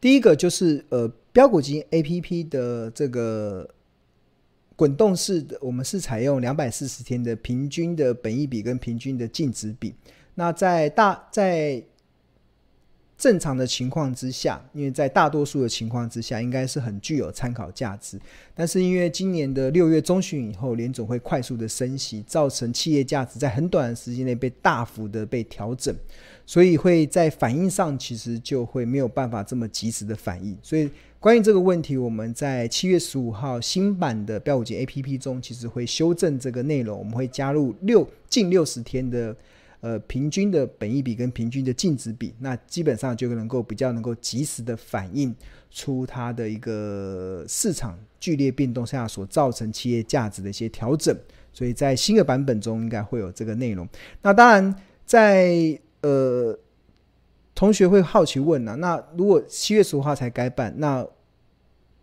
第一个就是呃，标股基金 APP 的这个滚动式的，我们是采用两百四十天的平均的本益比跟平均的净值比。那在大在正常的情况之下，因为在大多数的情况之下，应该是很具有参考价值。但是因为今年的六月中旬以后，联总会快速的升息，造成企业价值在很短的时间内被大幅的被调整，所以会在反应上其实就会没有办法这么及时的反应。所以关于这个问题，我们在七月十五号新版的飙股基 APP 中，其实会修正这个内容，我们会加入六近六十天的。呃，平均的本益比跟平均的净值比，那基本上就能够比较能够及时的反映出它的一个市场剧烈变动下所造成企业价值的一些调整。所以在新的版本中应该会有这个内容。那当然在，呃，同学会好奇问啊，那如果七月十五号才改版，那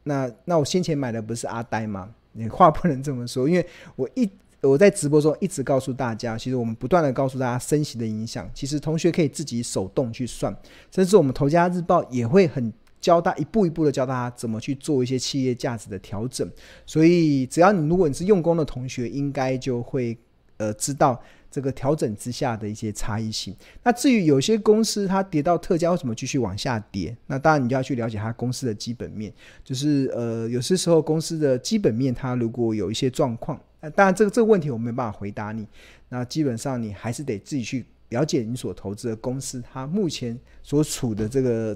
那那我先前买的不是阿呆吗？你话不能这么说，因为我一。我在直播中一直告诉大家，其实我们不断的告诉大家升息的影响。其实同学可以自己手动去算，甚至我们头家日报也会很教大一步一步的教大家怎么去做一些企业价值的调整。所以只要你如果你是用功的同学，应该就会呃知道这个调整之下的一些差异性。那至于有些公司它跌到特价，为什么继续往下跌？那当然你就要去了解它公司的基本面，就是呃有些时候公司的基本面它如果有一些状况。那当然，这个这个问题我没办法回答你。那基本上你还是得自己去了解你所投资的公司，它目前所处的这个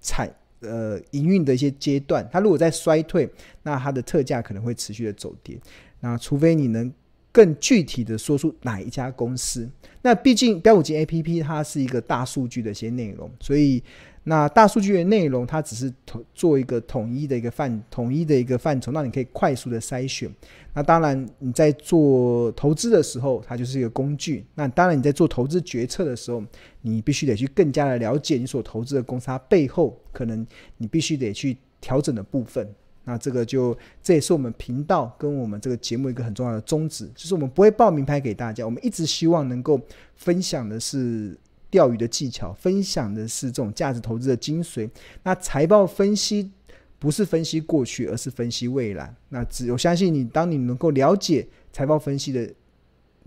产呃营运的一些阶段。它如果在衰退，那它的特价可能会持续的走跌。那除非你能更具体的说出哪一家公司。那毕竟飙股基 APP 它是一个大数据的一些内容，所以。那大数据的内容，它只是统做一个统一的一个范统一的一个范畴，那你可以快速的筛选。那当然你在做投资的时候，它就是一个工具。那当然你在做投资决策的时候，你必须得去更加的了解你所投资的公司，它背后可能你必须得去调整的部分。那这个就这也是我们频道跟我们这个节目一个很重要的宗旨，就是我们不会报名牌给大家，我们一直希望能够分享的是。钓鱼的技巧，分享的是这种价值投资的精髓。那财报分析不是分析过去，而是分析未来。那只有相信你，当你能够了解财报分析的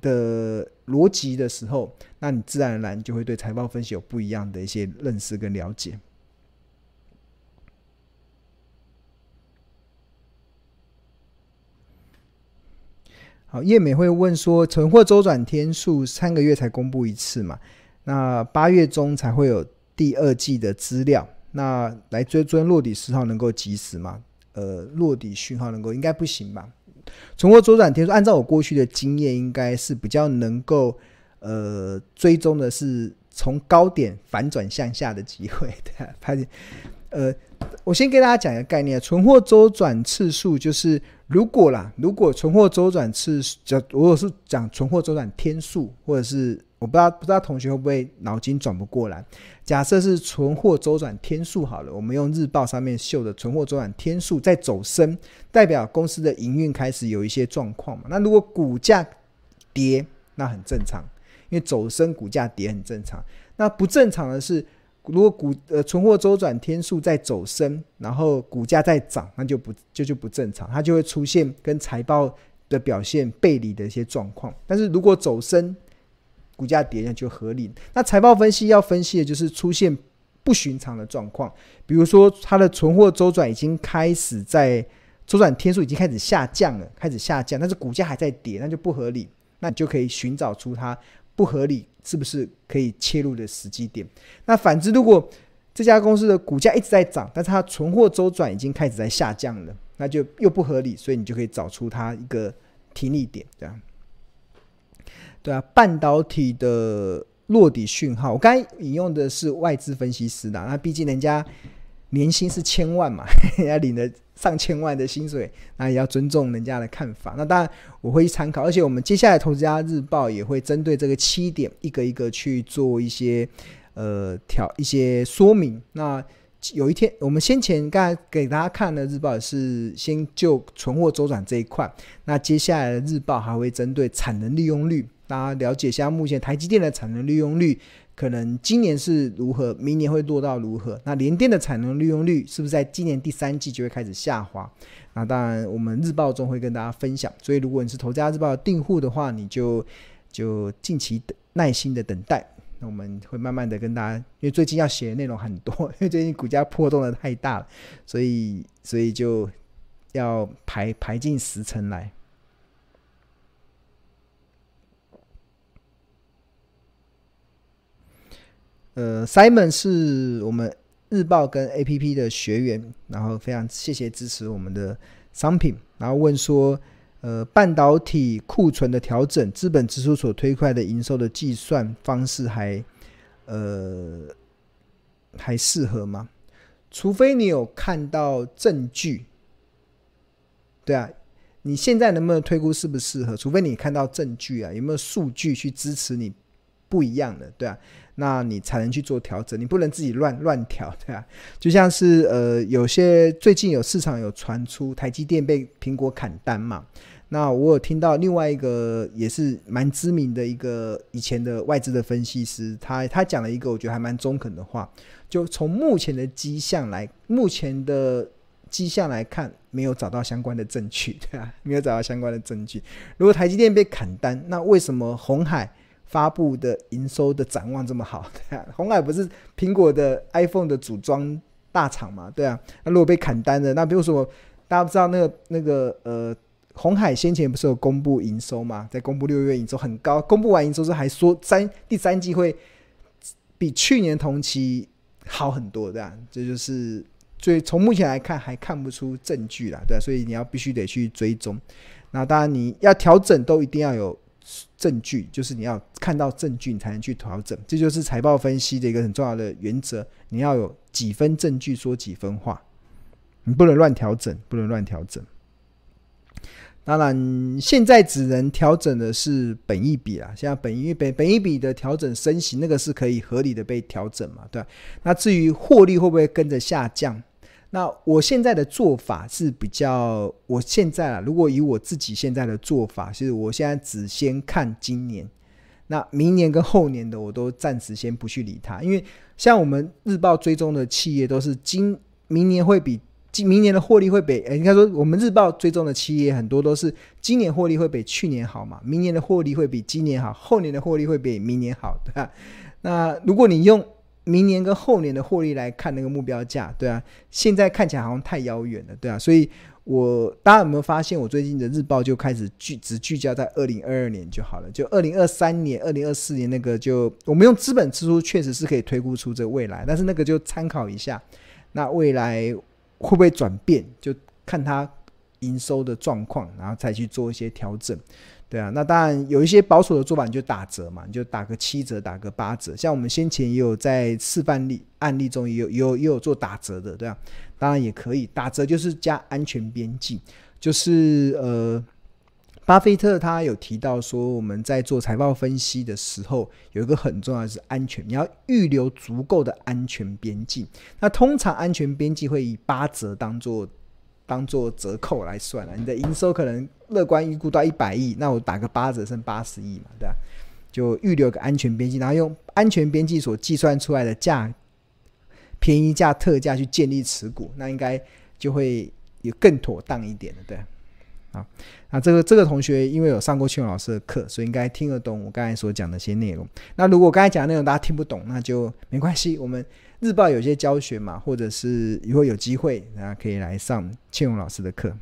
的逻辑的时候，那你自然而然就会对财报分析有不一样的一些认识跟了解。好，叶美会问说，存货周转天数三个月才公布一次嘛？那八月中才会有第二季的资料，那来追踪落底讯号能够及时吗？呃，落底讯号能够应该不行吧？存货周转天数，按照我过去的经验，应该是比较能够呃追踪的是从高点反转向下的机会。对，拍呃，我先给大家讲一个概念，存货周转次数就是如果啦，如果存货周转次数，如果是讲存货周转天数，或者是。我不知道，不知道同学会不会脑筋转不过来。假设是存货周转天数好了，我们用日报上面秀的存货周转天数在走升，代表公司的营运开始有一些状况嘛。那如果股价跌，那很正常，因为走升股价跌很正常。那不正常的是，如果股呃存货周转天数在走升，然后股价在涨，那就不就就不正常，它就会出现跟财报的表现背离的一些状况。但是如果走升，股价跌那就合理。那财报分析要分析的就是出现不寻常的状况，比如说它的存货周转已经开始在周转天数已经开始下降了，开始下降，但是股价还在跌，那就不合理。那你就可以寻找出它不合理是不是可以切入的时机点。那反之，如果这家公司的股价一直在涨，但是它存货周转已经开始在下降了，那就又不合理，所以你就可以找出它一个停利点，这样。对啊，半导体的落底讯号，我刚才引用的是外资分析师的，那毕竟人家年薪是千万嘛，人家领了上千万的薪水，那也要尊重人家的看法。那当然我会去参考，而且我们接下来投资家日报也会针对这个七点一个一个去做一些呃调一些说明。那有一天，我们先前刚才给大家看的日报是先就存货周转这一块，那接下来的日报还会针对产能利用率，大家了解一下目前台积电的产能利用率，可能今年是如何，明年会落到如何？那联电的产能利用率是不是在今年第三季就会开始下滑？那当然，我们日报中会跟大家分享。所以，如果你是头家日报的订户的话，你就就近期耐心的等待。那我们会慢慢的跟大家，因为最近要写的内容很多，因为最近股价波动的太大了，所以所以就要排排进时辰来。呃，Simon 是我们日报跟 APP 的学员，然后非常谢谢支持我们的商品，然后问说，呃，半导体库存的调整，资本支出所推快的营收的计算方式还呃还适合吗？除非你有看到证据，对啊，你现在能不能推估适不适合？除非你看到证据啊，有没有数据去支持你不一样的，对啊。那你才能去做调整，你不能自己乱乱调，对啊，就像是呃，有些最近有市场有传出台积电被苹果砍单嘛，那我有听到另外一个也是蛮知名的一个以前的外资的分析师，他他讲了一个我觉得还蛮中肯的话，就从目前的迹象来，目前的迹象来看，没有找到相关的证据，对啊，没有找到相关的证据。如果台积电被砍单，那为什么红海？发布的营收的展望这么好，对啊，红海不是苹果的 iPhone 的组装大厂嘛，对啊，那如果被砍单了，那比如说大家不知道那个那个呃，红海先前不是有公布营收嘛，在公布六月营收很高，公布完营收之后还说三第三季会比去年同期好很多，对啊，这就是所以从目前来看还看不出证据啦，对啊，所以你要必须得去追踪，那当然你要调整都一定要有。证据就是你要看到证据，你才能去调整，这就是财报分析的一个很重要的原则。你要有几分证据说几分话，你不能乱调整，不能乱调整。当然，现在只能调整的是本益比啦，像本益本本一笔的调整升息，那个是可以合理的被调整嘛，对吧？那至于获利会不会跟着下降？那我现在的做法是比较，我现在啊，如果以我自己现在的做法，是我现在只先看今年，那明年跟后年的我都暂时先不去理它，因为像我们日报追踪的企业都是今明年会比今明年的获利会比，哎，应该说我们日报追踪的企业很多都是今年获利会比去年好嘛，明年的获利会比今年好，后年的获利会比明年好，对吧？那如果你用明年跟后年的获利来看那个目标价，对啊，现在看起来好像太遥远了，对啊，所以我大家有没有发现，我最近的日报就开始聚只聚焦在二零二二年就好了，就二零二三年、二零二四年那个就我们用资本支出确实是可以推估出这个未来，但是那个就参考一下，那未来会不会转变，就看它营收的状况，然后再去做一些调整。对啊，那当然有一些保守的做法，你就打折嘛，你就打个七折，打个八折。像我们先前也有在示范例案例中也有也有也有做打折的，对啊，当然也可以打折，就是加安全边际，就是呃，巴菲特他有提到说，我们在做财报分析的时候，有一个很重要的是安全，你要预留足够的安全边际。那通常安全边际会以八折当做。当做折扣来算了，你的营收可能乐观预估到一百亿，那我打个八折，剩八十亿嘛，对吧？就预留个安全边际，然后用安全边际所计算出来的价便宜价特价去建立持股，那应该就会有更妥当一点的，对。啊，那这个这个同学因为有上过庆老师的课，所以应该听得懂我刚才所讲的一些内容。那如果刚才讲的内容大家听不懂，那就没关系，我们。日报有些教学嘛，或者是以后有机会，大家可以来上庆荣老师的课。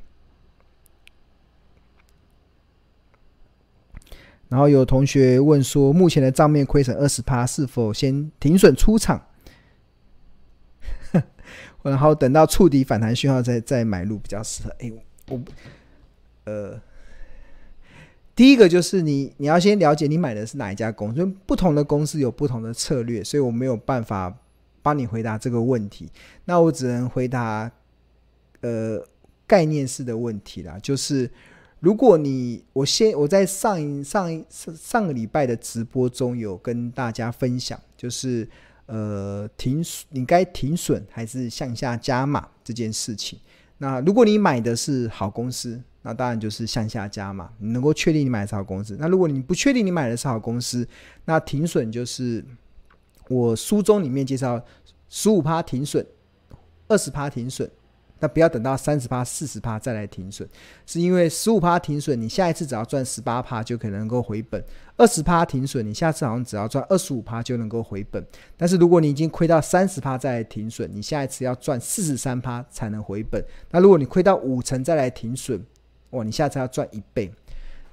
然后有同学问说，目前的账面亏损二十趴，是否先停损出场？然后等到触底反弹讯号再再买入比较适合。哎，我呃，第一个就是你你要先了解你买的是哪一家公司，不同的公司有不同的策略，所以我没有办法。帮你回答这个问题，那我只能回答呃概念式的问题啦。就是如果你我先我在上一上一上上个礼拜的直播中有跟大家分享，就是呃停你该停损还是向下加码这件事情。那如果你买的是好公司，那当然就是向下加码，你能够确定你买的是好公司。那如果你不确定你买的是好公司，那停损就是我书中里面介绍十五趴停损，二十趴停损。那不要等到三十趴、四十趴再来停损，是因为十五趴停损，你下一次只要赚十八趴就可能够回本；二十趴停损，你下次好像只要赚二十五趴就能够回本。但是如果你已经亏到三十趴再来停损，你下一次要赚四十三趴才能回本。那如果你亏到五成再来停损，哇，你下次要赚一倍。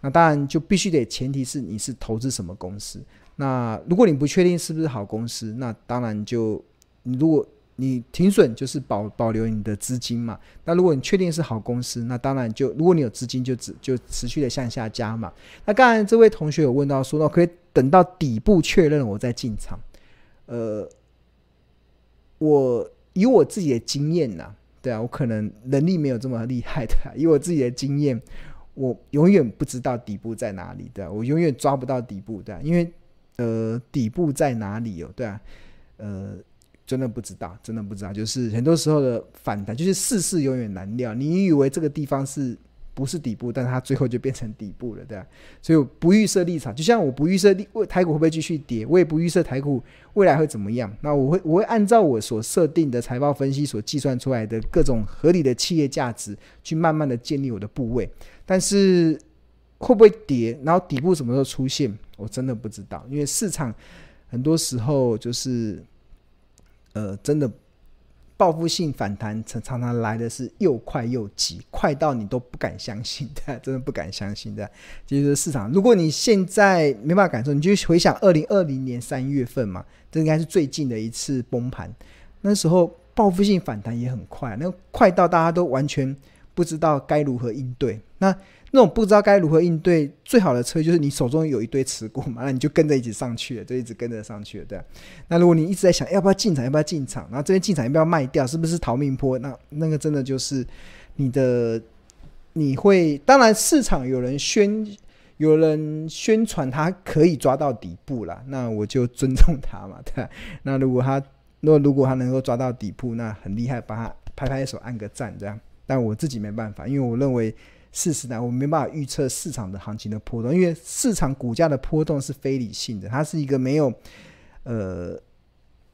那当然就必须得前提是你是投资什么公司。那如果你不确定是不是好公司，那当然就你如果。你停损就是保保留你的资金嘛。那如果你确定是好公司，那当然就如果你有资金就只就持续的向下加嘛。那刚才这位同学有问到说，那可以等到底部确认我再进场。呃，我以我自己的经验呐，对啊，我可能能力没有这么厉害的。以我自己的经验，我永远不知道底部在哪里，对啊，我永远抓不到底部，对啊，因为呃，底部在哪里哦，对啊，呃。真的不知道，真的不知道。就是很多时候的反弹，就是世事永远难料。你以为这个地方是不是底部，但它最后就变成底部了，对吧？所以我不预设立场，就像我不预设立台股会不会继续跌，我也不预设台股未来会怎么样。那我会我会按照我所设定的财报分析所计算出来的各种合理的企业价值，去慢慢的建立我的部位。但是会不会跌，然后底部什么时候出现，我真的不知道，因为市场很多时候就是。呃，真的报复性反弹常常常来的是又快又急，快到你都不敢相信的，真的不敢相信的。就是市场，如果你现在没办法感受，你就回想二零二零年三月份嘛，这应该是最近的一次崩盘。那时候报复性反弹也很快，那快到大家都完全不知道该如何应对。那那种不知道该如何应对，最好的策略就是你手中有一堆持股嘛，那你就跟着一起上去了，就一直跟着上去了，对。那如果你一直在想要不要进场，要不要进场，然后这边进场要不要卖掉，是不是逃命坡？那那个真的就是你的，你会当然市场有人宣有人宣传他可以抓到底部了，那我就尊重他嘛，对。那如果他如果如果他能够抓到底部，那很厉害，帮他拍拍手按个赞这样。但我自己没办法，因为我认为。事实呢，我没办法预测市场的行情的波动，因为市场股价的波动是非理性的，它是一个没有呃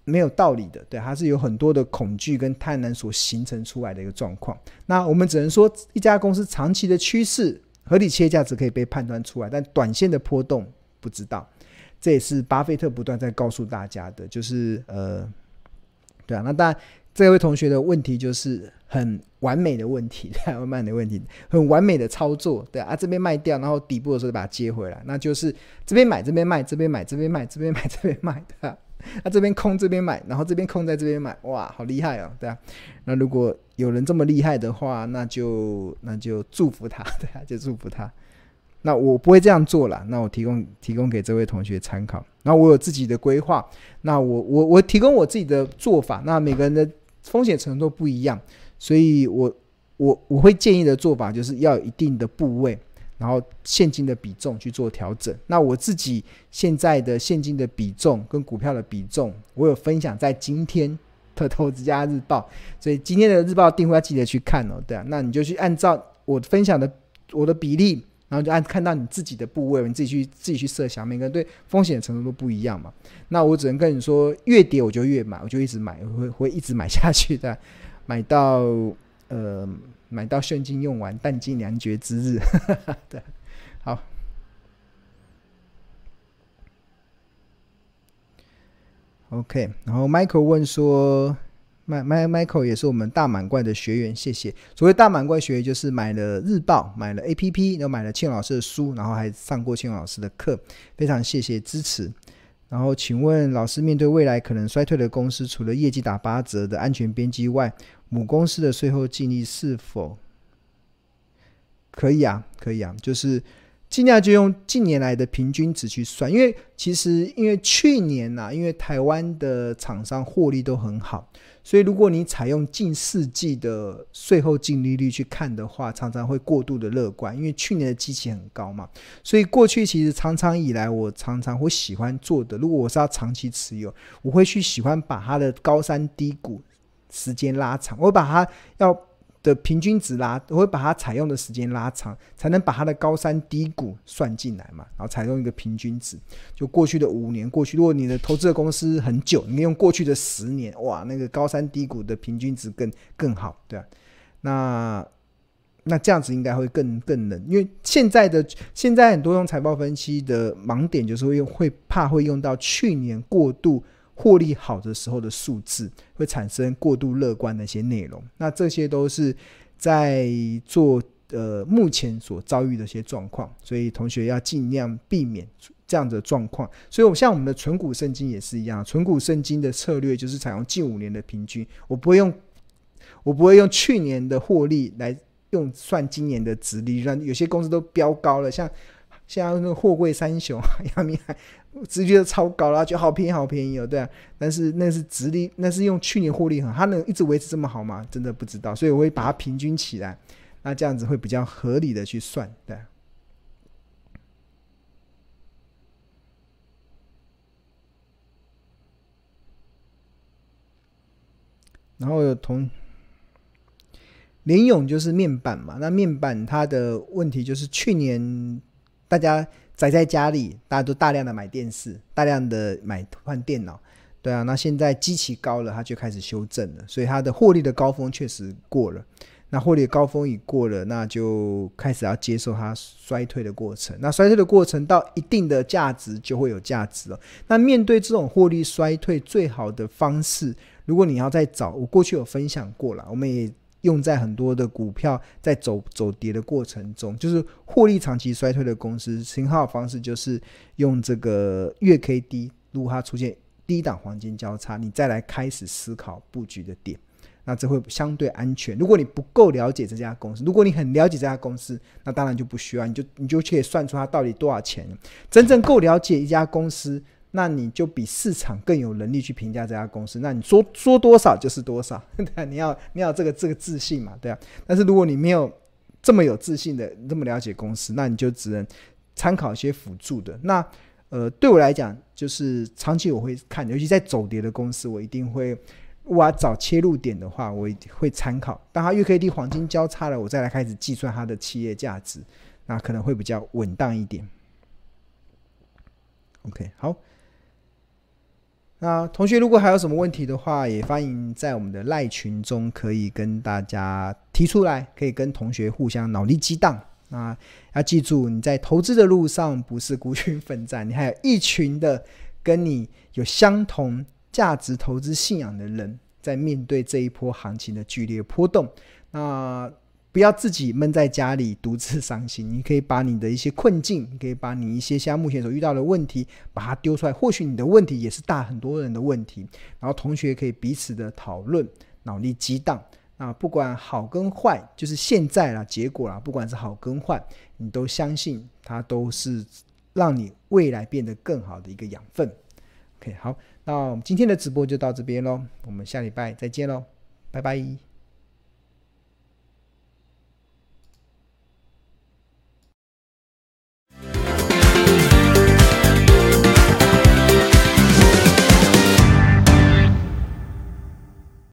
没有道理的，对，它是有很多的恐惧跟贪婪所形成出来的一个状况。那我们只能说，一家公司长期的趋势、合理企业价值可以被判断出来，但短线的波动不知道。这也是巴菲特不断在告诉大家的，就是呃，对啊，那当然。这位同学的问题就是很完美的问题，对，完美的问题，很完美的操作，对啊，这边卖掉，然后底部的时候就把它接回来，那就是这边买，这边卖，这边买，这边卖，这边买，这边卖，对啊，那这边空，这边买，然后这边空在这边买，哇，好厉害哦，对啊，那如果有人这么厉害的话，那就那就祝福他，对啊，就祝福他。那我不会这样做啦，那我提供提供给这位同学参考。那我有自己的规划，那我我我提供我自己的做法，那每个人的。风险程度不一样，所以我我我会建议的做法就是要有一定的部位，然后现金的比重去做调整。那我自己现在的现金的比重跟股票的比重，我有分享在今天的投资家日报，所以今天的日报订户要记得去看哦。对啊，那你就去按照我分享的我的比例。然后就按看到你自己的部位，你自己去自己去设想，每个人对风险的程度都不一样嘛。那我只能跟你说，越跌我就越买，我就一直买，会会一直买下去的，买到呃买到现金用完，弹尽粮绝之日。对，好。OK，然后 Michael 问说。麦麦 Michael 也是我们大满贯的学员，谢谢。所谓大满贯学员，就是买了日报，买了 APP，然后买了庆老师的书，然后还上过庆老师的课，非常谢谢支持。然后请问老师，面对未来可能衰退的公司，除了业绩打八折的安全边际外，母公司的税后净利是否可以啊？可以啊，就是尽量就用近年来的平均值去算，因为其实因为去年呐、因为台湾的厂商获利都很好，所以如果你采用近四季的税后净利率去看的话，常常会过度的乐观，因为去年的基期很高嘛。所以过去其实常常以来，我常常会喜欢做的，如果我是要长期持有，我会去喜欢把它的高山低谷时间拉长，我把它要。的平均值拉，我会把它采用的时间拉长，才能把它的高山低谷算进来嘛。然后采用一个平均值，就过去的五年过去，如果你的投资的公司很久，你用过去的十年，哇，那个高山低谷的平均值更更好，对啊。那那这样子应该会更更能，因为现在的现在很多用财报分析的盲点就是会会怕会用到去年过度。获利好的时候的数字会产生过度乐观的一些内容，那这些都是在做呃目前所遭遇的一些状况，所以同学要尽量避免这样的状况。所以，我像我们的存股圣经也是一样，存股圣经的策略就是采用近五年的平均，我不会用我不会用去年的获利来用算今年的值利率，有些公司都飙高了，像。像那个货柜三雄，阳明海直接超高了，就好便宜，好便宜哦，对啊。但是那是直利，那是用去年获利很，它能一直维持这么好吗？真的不知道，所以我会把它平均起来，那这样子会比较合理的去算，对。然后有同联咏就是面板嘛，那面板它的问题就是去年。大家宅在家里，大家都大量的买电视，大量的买换电脑，对啊，那现在机器高了，它就开始修正了，所以它的获利的高峰确实过了。那获利的高峰已过了，那就开始要接受它衰退的过程。那衰退的过程到一定的价值就会有价值了。那面对这种获利衰退，最好的方式，如果你要再找，我过去有分享过了，我们也。用在很多的股票在走走跌的过程中，就是获利长期衰退的公司，信号方式就是用这个月 K D，如果它出现低档黄金交叉，你再来开始思考布局的点，那这会相对安全。如果你不够了解这家公司，如果你很了解这家公司，那当然就不需要，你就你就可以算出它到底多少钱。真正够了解一家公司。那你就比市场更有能力去评价这家公司。那你说说多少就是多少，对啊，你要你要这个这个自信嘛，对啊。但是如果你没有这么有自信的这么了解公司，那你就只能参考一些辅助的。那呃，对我来讲，就是长期我会看，尤其在走跌的公司，我一定会我要找切入点的话，我会参考。当它月 K D 黄金交叉了，我再来开始计算它的企业价值，那可能会比较稳当一点。OK，好。那同学如果还有什么问题的话，也欢迎在我们的赖群中可以跟大家提出来，可以跟同学互相脑力激荡。啊，要记住你在投资的路上不是孤军奋战，你还有一群的跟你有相同价值投资信仰的人，在面对这一波行情的剧烈波动。那不要自己闷在家里独自伤心，你可以把你的一些困境，可以把你一些像目前所遇到的问题，把它丢出来。或许你的问题也是大很多人的问题，然后同学可以彼此的讨论，脑力激荡。那不管好跟坏，就是现在啦，结果啦，不管是好跟坏，你都相信它都是让你未来变得更好的一个养分。OK，好，那我们今天的直播就到这边喽，我们下礼拜再见喽，拜拜。